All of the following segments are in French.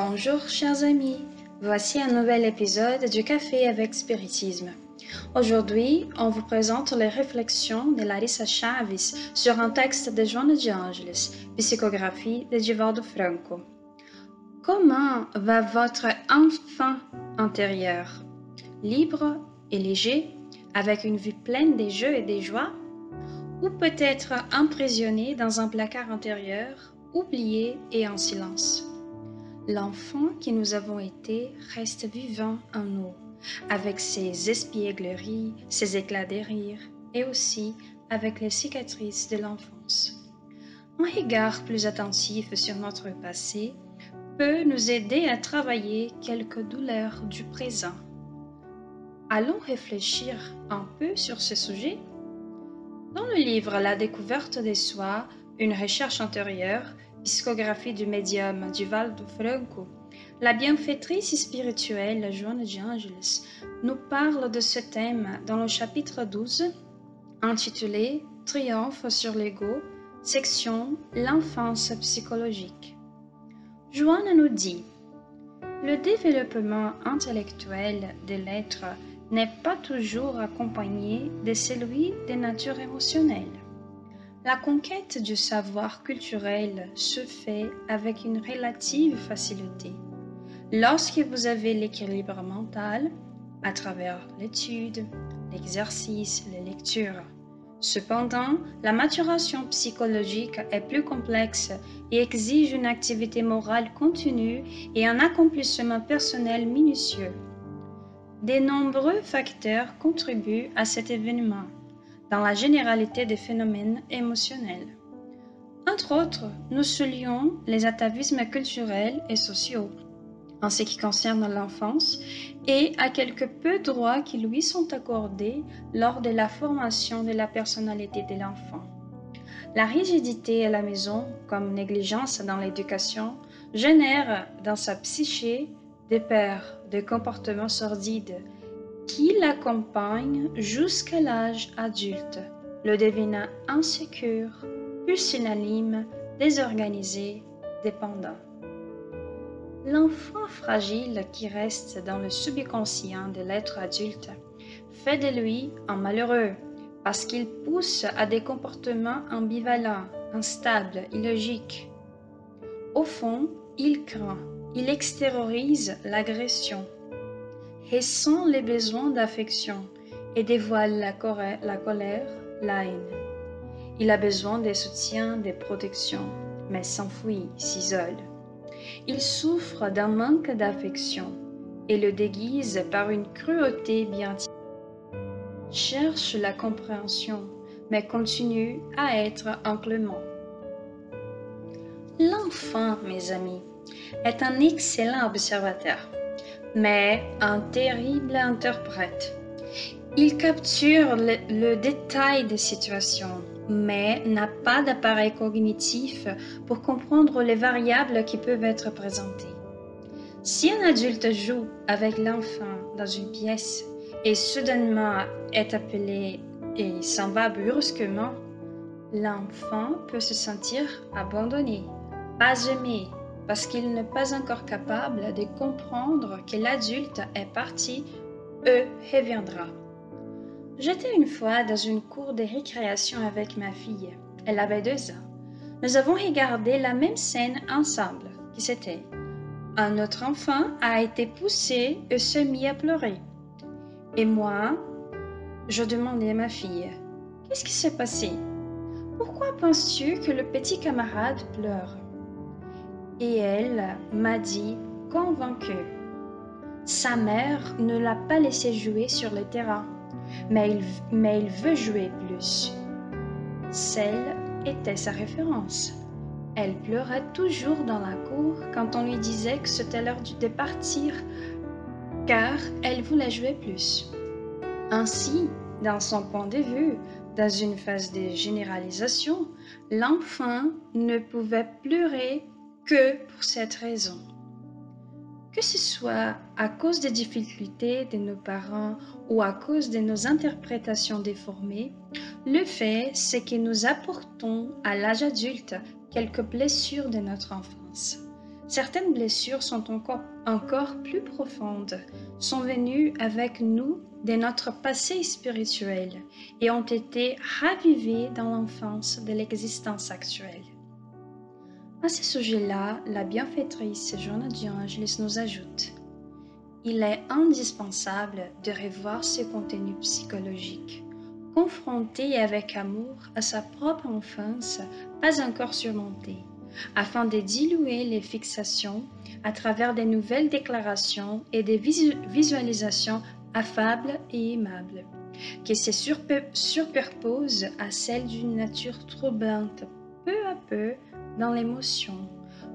Bonjour chers amis, voici un nouvel épisode du Café avec Spiritisme. Aujourd'hui, on vous présente les réflexions de Larissa Chaves sur un texte de Joana de Angelis, psychographie de Givaldo Franco. Comment va votre enfant intérieur? Libre et léger, avec une vue pleine des jeux et des joies? Ou peut-être emprisonné dans un placard intérieur, oublié et en silence? L'enfant qui nous avons été reste vivant en nous, avec ses espiègleries, ses éclats de rire, et aussi avec les cicatrices de l'enfance. Un regard plus attentif sur notre passé peut nous aider à travailler quelques douleurs du présent. Allons réfléchir un peu sur ce sujet Dans le livre La découverte des soi, une recherche intérieure, Psychographie du médium du Val de Franco, la bienfaitrice spirituelle Joanne de Angelis nous parle de ce thème dans le chapitre 12, intitulé Triomphe sur l'ego, section L'enfance psychologique. Joanne nous dit Le développement intellectuel de l'être n'est pas toujours accompagné de celui des natures émotionnelles. La conquête du savoir culturel se fait avec une relative facilité. Lorsque vous avez l'équilibre mental, à travers l'étude, l'exercice, les lectures. Cependant, la maturation psychologique est plus complexe et exige une activité morale continue et un accomplissement personnel minutieux. De nombreux facteurs contribuent à cet événement dans la généralité des phénomènes émotionnels. Entre autres, nous soulions les atavismes culturels et sociaux, en ce qui concerne l'enfance, et à quelques peu droits qui lui sont accordés lors de la formation de la personnalité de l'enfant. La rigidité à la maison, comme négligence dans l'éducation, génère dans sa psyché des peurs, des comportements sordides, qui l'accompagne jusqu'à l'âge adulte, le devenant insécure, pusillanime, désorganisé, dépendant. L'enfant fragile qui reste dans le subconscient de l'être adulte fait de lui un malheureux parce qu'il pousse à des comportements ambivalents, instables, illogiques. Au fond, il craint, il extériorise l'agression, ressent les besoins d'affection et dévoile la, colère, la haine. Il a besoin des soutiens, des protections, mais s'enfuit, s'isole. Il souffre d'un manque d'affection et le déguise par une cruauté bien cherche la compréhension, mais continue à être inclément. L'enfant, mes amis, est un excellent observateur mais un terrible interprète. Il capture le, détail des situations, mais n'a pas d'appareil cognitif pour comprendre les variables qui peuvent être présentées. Si un adulte joue avec l'enfant dans une pièce et soudainement est appelé et s'en va brusquement, l'enfant peut se sentir abandonné, pas aimé, parce qu'il n'est pas encore capable de comprendre que l'adulte est parti, eux reviendra. J'étais une fois dans une cour de récréation avec ma fille. Elle avait deux ans. Nous avons regardé la même scène ensemble, qui c'était. Un autre enfant a été poussé et se mit à pleurer. Et moi, je demandais à ma fille, Qu'est-ce qui s'est passé? Pourquoi penses-tu que le petit camarade pleure? Et elle m'a dit, convaincue, sa mère ne l'a pas laissé jouer sur le terrain, mais il, mais il veut jouer plus. Celle était sa référence. Elle pleurait toujours dans la cour quand on lui disait que c'était l'heure de partir, car elle voulait jouer plus. Ainsi, dans son point de vue, dans une phase de généralisation, l'enfant ne pouvait pleurer que pour cette raison. Que ce soit à cause des difficultés de nos parents ou à cause de nos interprétations déformées, le fait c'est que nous apportons à l'âge adulte quelques blessures de notre enfance. Certaines blessures sont encore, encore plus profondes, sont venues avec nous de notre passé spirituel et ont été ravivées dans l'enfance de l'existence actuelle. À ce sujet-là, la bienfaitrice Joanna Angelis nous ajoute. Il est indispensable de revoir ce contenu psychologique, confronté avec amour à sa propre enfance pas encore surmontée, afin de diluer les fixations à travers des nouvelles déclarations et des visualisations affables et aimables, qui se superposent à celles d'une nature troublante peu à peu dans l'émotion,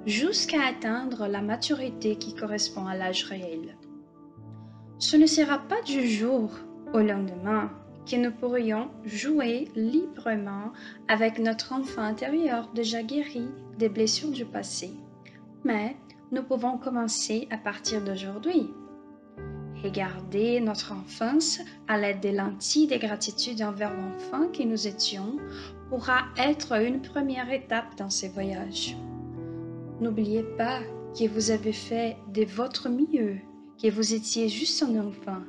jusqu'à atteindre la maturité qui correspond à l'âge réel. Ce ne sera pas du jour au lendemain que nous pourrions jouer librement avec notre enfant intérieur déjà guéri des blessures du passé. Mais nous pouvons commencer à partir d'aujourd'hui. Regarder notre enfance à l'aide des lentilles de gratitude envers l'enfant que nous étions pourra être une première étape dans ces voyages. N'oubliez pas que vous avez fait de votre mieux, que vous étiez juste un enfant.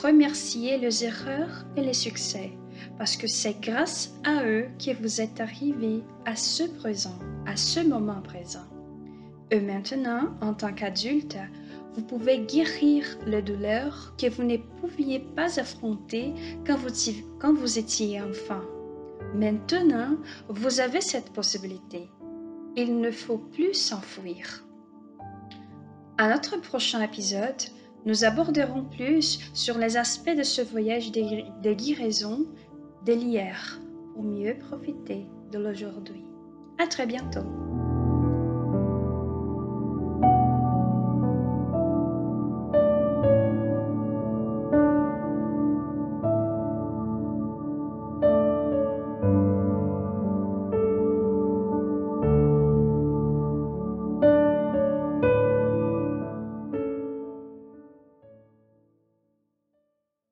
Remerciez les erreurs et les succès, parce que c'est grâce à eux que vous êtes arrivé à ce présent, à ce moment présent. Et maintenant, en tant qu'adulte, vous pouvez guérir les douleurs que vous ne pouviez pas affronter quand vous, étiez enfant. Maintenant, vous avez cette possibilité. Il ne faut plus s'enfuir. À notre prochain épisode, nous aborderons plus sur les aspects de ce voyage de guérison de l'hier pour mieux profiter de l'aujourd'hui. À très bientôt.